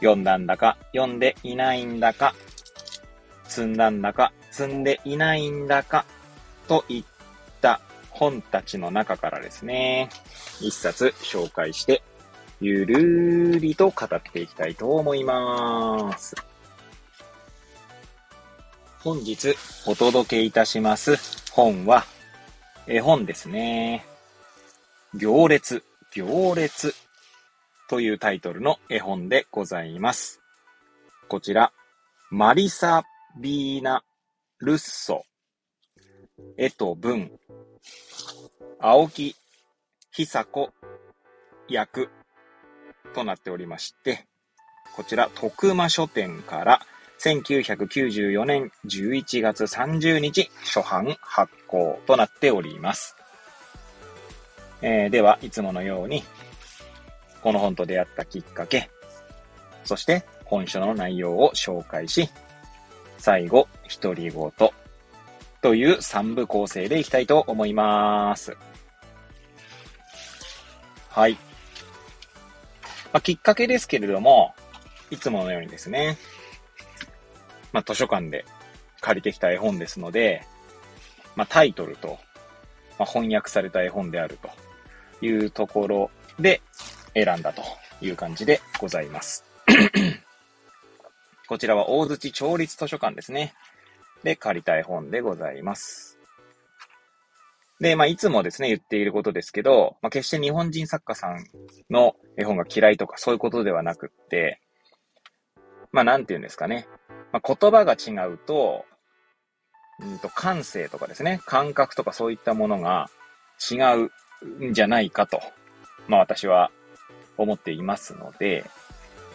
読んだんだか、読んでいないんだか、積んだんだか、積んでいないんだか、といった本たちの中からですね、一冊紹介して、ゆるーりと語っていきたいと思います。本日お届けいたします本は、絵本ですね。行列、行列というタイトルの絵本でございます。こちら、マリサ・ビーナ・ルッソ、絵と文、青木久子役となっておりまして、こちら、徳間書店から1994年11月30日初版発行となっております。えー、では、いつものように、この本と出会ったきっかけ、そして本書の内容を紹介し、最後、独り言という3部構成でいきたいと思います。はい。まあ、きっかけですけれども、いつものようにですね、まあ、図書館で借りてきた絵本ですので、まあ、タイトルと、ま、翻訳された絵本であるというところで選んだという感じでございます。こちらは大槌町立図書館ですね。で、借りた絵本でございます。で、まあ、いつもですね、言っていることですけど、まあ、決して日本人作家さんの絵本が嫌いとかそういうことではなくって、まあ、なんて言うんですかね。まあ、言葉が違うと、うんと、感性とかですね、感覚とかそういったものが違うんじゃないかと、まあ、私は思っていますので、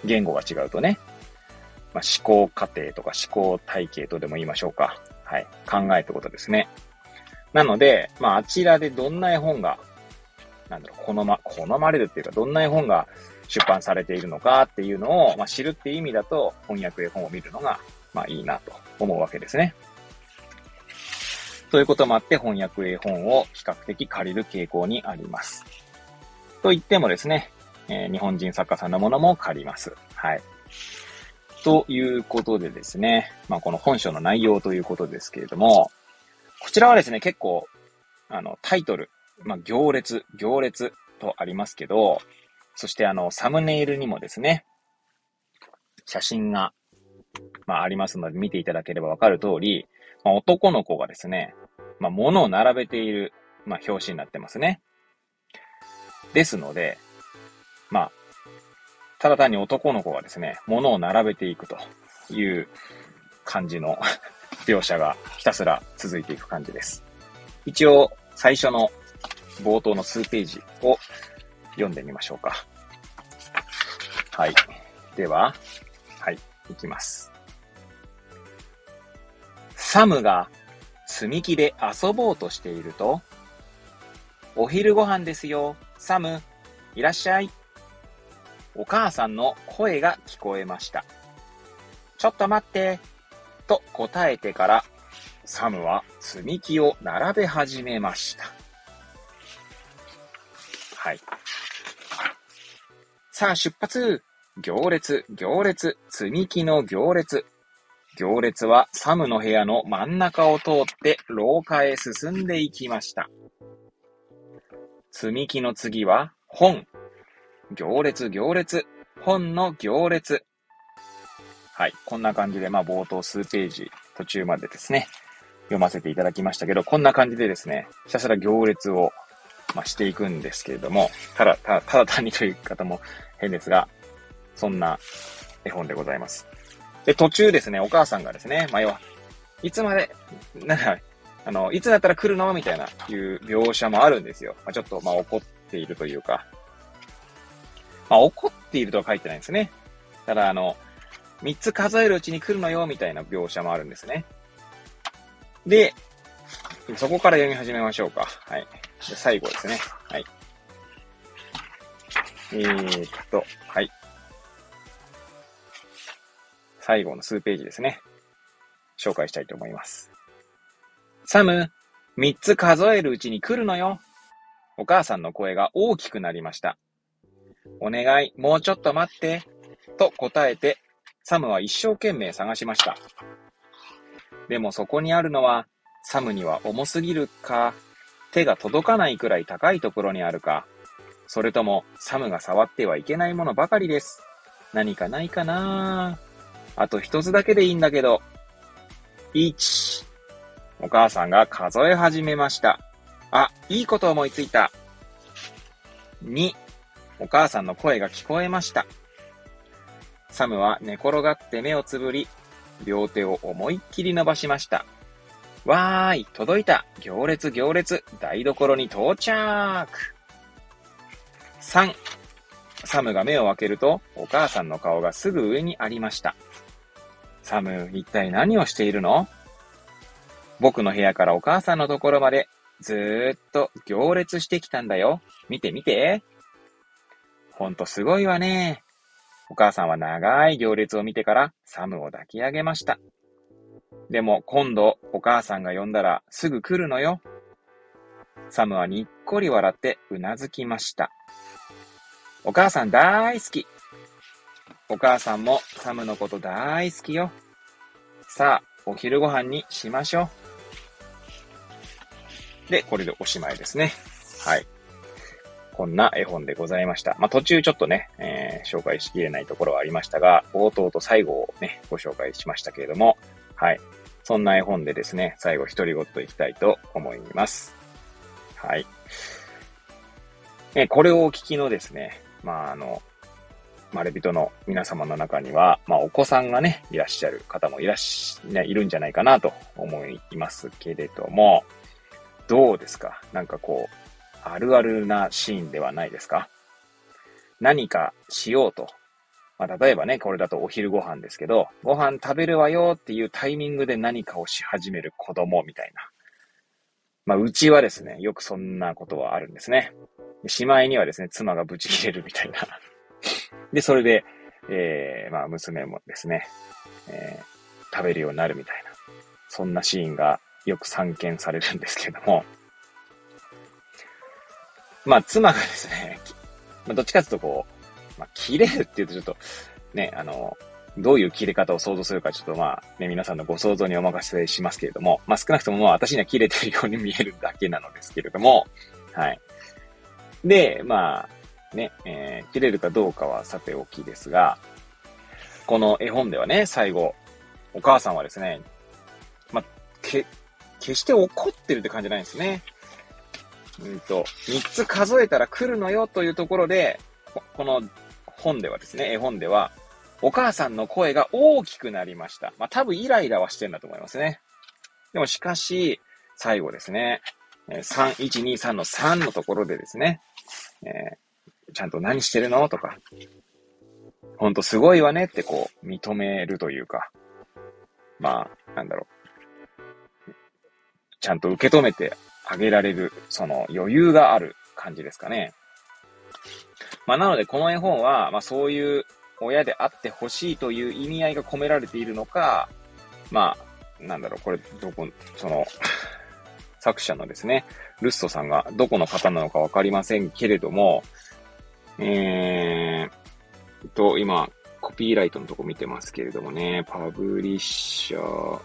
言語が違うとね、まあ、思考過程とか思考体系とでも言いましょうか。はい。考えってことですね。なので、まあ、あちらでどんな絵本が、なんだろう、好ま、好まれるっていうか、どんな絵本が出版されているのかっていうのを、まあ、知るっていう意味だと、翻訳絵本を見るのが、まあ、いいなと思うわけですね。ということもあって、翻訳絵本を比較的借りる傾向にあります。と言ってもですね、えー、日本人作家さんのものも借ります。はい。ということでですね、まあ、この本書の内容ということですけれども、こちらはですね、結構、あの、タイトル、まあ、行列、行列とありますけど、そしてあの、サムネイルにもですね、写真が、まあ、ありますので見ていただければわかる通り、まあ、男の子がですね、まあ、物を並べている、まあ、表紙になってますね。ですので、まあ、ただ単に男の子がですね、物を並べていくという感じの 描写がひたすら続いていく感じです。一応、最初の冒頭の数ページを読んでみましょうか。はい。では、はい、いきます。サムが積み木で遊ぼうとしていると、お昼ご飯ですよ、サム、いらっしゃい。お母さんの声が聞こえました。ちょっと待って、と答えてから、サムは積み木を並べ始めました。はい。さあ出発行列、行列、積み木の行列。行列はサムの部屋の真ん中を通って廊下へ進んでいきました。積み木の次は本。行列、行列、本の行列。はい。こんな感じで、まあ、冒頭数ページ、途中までですね、読ませていただきましたけど、こんな感じでですね、ひたすら行列を、まあ、していくんですけれども、ただ、ただ、ただ単にという方も変ですが、そんな絵本でございます。で、途中ですね、お母さんがですね、まあ、要は、いつまで、なんか、あの、いつだったら来るの？みたいな、いう描写もあるんですよ。まあ、ちょっと、まあ、怒っているというか、まあ、怒っているとは書いてないんですね。ただ、あの、3つ数えるうちに来るのよ、みたいな描写もあるんですね。で、そこから読み始めましょうか。はい。で最後ですね。はい。えー、っと、はい。最後の数ページですね。紹介したいと思います。サム、三つ数えるうちに来るのよ。お母さんの声が大きくなりました。お願い、もうちょっと待って。と答えて、サムは一生懸命探しました。でもそこにあるのは、サムには重すぎるか、手が届かないくらい高いところにあるか、それともサムが触ってはいけないものばかりです。何かないかなあと一つだけでいいんだけど。1。お母さんが数え始めました。あ、いいこと思いついた。2。お母さんの声が聞こえました。サムは寝転がって目をつぶり、両手を思いっきり伸ばしました。わーい、届いた。行列行列。台所に到着。3。サムが目を開けると、お母さんの顔がすぐ上にありました。サム、一体何をしているの？僕の部屋からお母さんのところまでずーっと行列してきたんだよ。見て見て。ほんとすごいわね。お母さんは長い行列を見てからサムを抱き上げました。でも今度お母さんが呼んだらすぐ来るのよ。サムはにっこり笑ってうなずきました。お母さん大好き。お母さんもサムのこと大好きよ。さあ、お昼ご飯にしましょう。で、これでおしまいですね。はい。こんな絵本でございました。まあ、途中ちょっとね、えー、紹介しきれないところはありましたが、冒頭と最後をね、ご紹介しましたけれども、はい。そんな絵本でですね、最後独り言いきたいと思います。はい。えこれをお聞きのですね、まあ、あの、まれびとの皆様の中には、まあ、お子さんがね、いらっしゃる方もいらっし、ね、いるんじゃないかなと思いますけれども、どうですか？なんかこう、あるあるなシーンではないですか？何かしようと。まあ、例えばね、これだとお昼ご飯ですけど、ご飯食べるわよっていうタイミングで何かをし始める子供みたいな。まあ、うちはですね、よくそんなことはあるんですね。しまいにはですね、妻がブチ切れるみたいな。で、それで、えー、まあ、娘もですね、えー、食べるようになるみたいな。そんなシーンがよく散見されるんですけども、まあ、妻がですね、まあ、どっちかというとこう、まあ、切れるって言うとちょっと、ね、あの、どういう切れ方を想像するか、ちょっとまあ、ね、皆さんのご想像にお任せしますけれども、まあ、少なくともまあ、私には切れてるように見えるだけなのですけれども、はい。で、まあ、ね、えー、切れるかどうかはさておきですが、この絵本ではね、最後、お母さんはですね、まあ、け、決して怒ってるって感じじゃないんですね。うんと、3つ数えたら来るのよというところで、この本ではですね、絵本では、お母さんの声が大きくなりました。まあ、多分イライラはしてんだと思いますね。でもしかし、最後ですね、3、1、2、3の3のところでですね、えー、ちゃんと何してるの？とか、ほんとすごいわねってこう、認めるというか、まあ、なんだろう。ちゃんと受け止めてあげられる、その余裕がある感じですかね。まあ、なのでこの絵本は、まあ、そういう親であってほしいという意味合いが込められているのか、まあ、なんだろう、これ、どこ、その 作者のですね、ルッソさんがどこの方なのかわかりませんけれども、えー、と、今、コピーライトのとこ見てますけれどもね、パブリッシャー、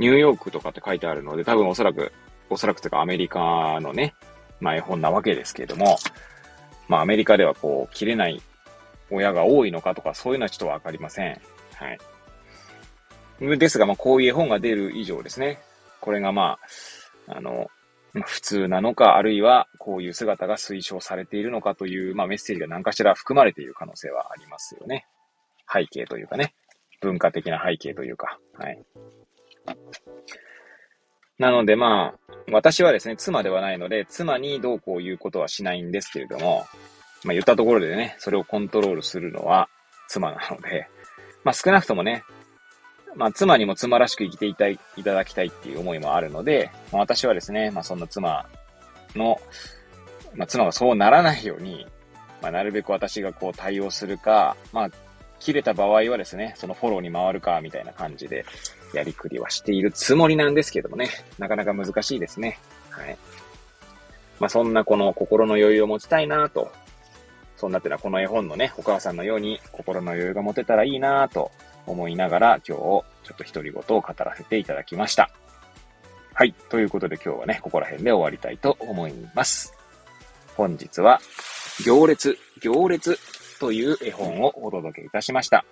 ニューヨークとかって書いてあるので、多分おそらく、おそらくというかアメリカのね、まあ絵本なわけですけれども、まあアメリカではこう、切れない親が多いのかとか、そういうのはちょっとわかりません。はい。ですが、まあこういう絵本が出る以上ですね、これがまあ、あの、普通なのか、あるいはこういう姿が推奨されているのかという、まあメッセージが何かしら含まれている可能性はありますよね。背景というかね。文化的な背景というか。はい。なのでまあ、私はですね、妻ではないので、妻にどうこう言うことはしないんですけれども、まあ言ったところでね、それをコントロールするのは妻なので、まあ少なくともね、まあ妻にも妻らしく生きていたい、いただきたいっていう思いもあるので、まあ、私はですね、まあそんな妻の、まあ妻がそうならないように、まあなるべく私がこう対応するか、まあ切れた場合はですね、そのフォローに回るか、みたいな感じで、やりくりはしているつもりなんですけどもね、なかなか難しいですね。はい。まあ、そんなこの心の余裕を持ちたいなと。そんなってのはこの絵本のね、お母さんのように心の余裕が持てたらいいなと思いながら今日ちょっと独り言を語らせていただきました。はい。ということで今日はね、ここら辺で終わりたいと思います。本日は、行列、行列という絵本をお届けいたしました。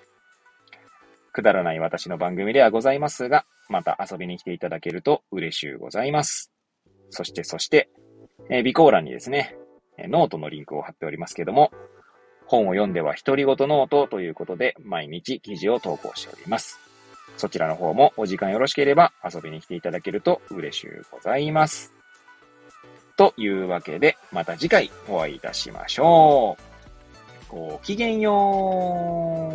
くだらない私の番組ではございますが、また遊びに来ていただけると嬉しゅうございます。そして、そして、えー、備考欄にですね、ノートのリンクを貼っておりますけども、本を読んでは独り言ノートということで、毎日記事を投稿しております。そちらの方もお時間よろしければ遊びに来ていただけると嬉しゅうございます。というわけで、また次回お会いいたしましょう。ごきげんよ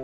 う。